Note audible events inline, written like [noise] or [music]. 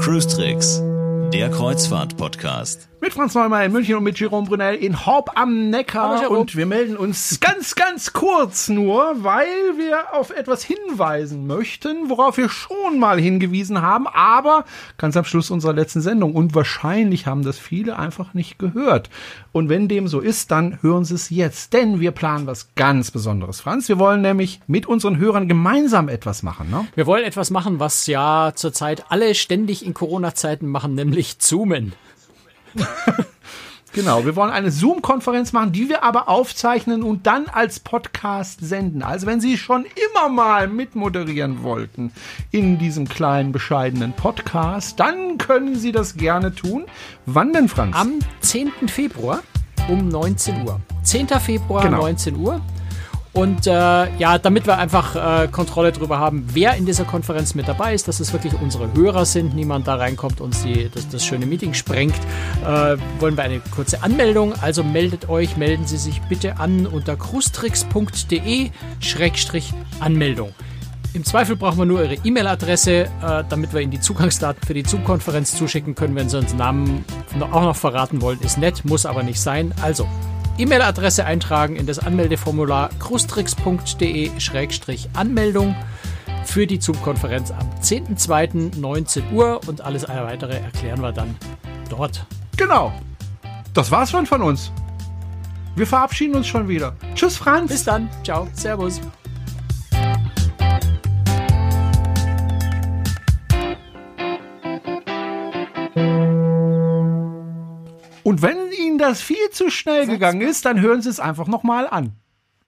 Cruise Tricks, der Kreuzfahrt-Podcast. Mit Franz Neumann in München und mit Jerome Brunel in Horb am Neckar. Und wir melden uns ganz, ganz kurz nur, weil wir auf etwas hinweisen möchten, worauf wir schon mal hingewiesen haben, aber ganz am Schluss unserer letzten Sendung. Und wahrscheinlich haben das viele einfach nicht gehört. Und wenn dem so ist, dann hören Sie es jetzt. Denn wir planen was ganz Besonderes, Franz. Wir wollen nämlich mit unseren Hörern gemeinsam etwas machen. Ne? Wir wollen etwas machen, was ja zurzeit alle ständig in Corona-Zeiten machen, nämlich zoomen. [laughs] Genau, wir wollen eine Zoom-Konferenz machen, die wir aber aufzeichnen und dann als Podcast senden. Also wenn Sie schon immer mal mitmoderieren wollten in diesem kleinen, bescheidenen Podcast, dann können Sie das gerne tun. Wann denn, Franz? Am 10. Februar um 19 Uhr. 10. Februar Genau. 19 Uhr. Und äh, ja, damit wir einfach äh, Kontrolle darüber haben, wer in dieser Konferenz mit dabei ist, dass es wirklich unsere Hörer sind, niemand da reinkommt und sie, das, das schöne Meeting sprengt, äh, wollen wir eine kurze Anmeldung. Also meldet euch, melden Sie sich bitte an unter cruestricks.de-anmeldung. Im Zweifel brauchen wir nur Ihre E-Mail-Adresse, äh, damit wir Ihnen die Zugangsdaten für die Zoom-Konferenz zuschicken können. Wenn Sie uns Namen auch noch verraten wollen, ist nett, muss aber nicht sein. Also, E-Mail-Adresse eintragen in das Anmeldeformular cruestricks.de-anmeldung für die Zoom-Konferenz am 10.02.19 Uhr und alles weitere erklären wir dann dort. Genau. Das war's schon von uns. Wir verabschieden uns schon wieder. Tschüss, Franz. Bis dann. Ciao. Servus. Und wenn Ihnen das viel zu schnell gegangen ist, dann hören Sie es einfach nochmal an.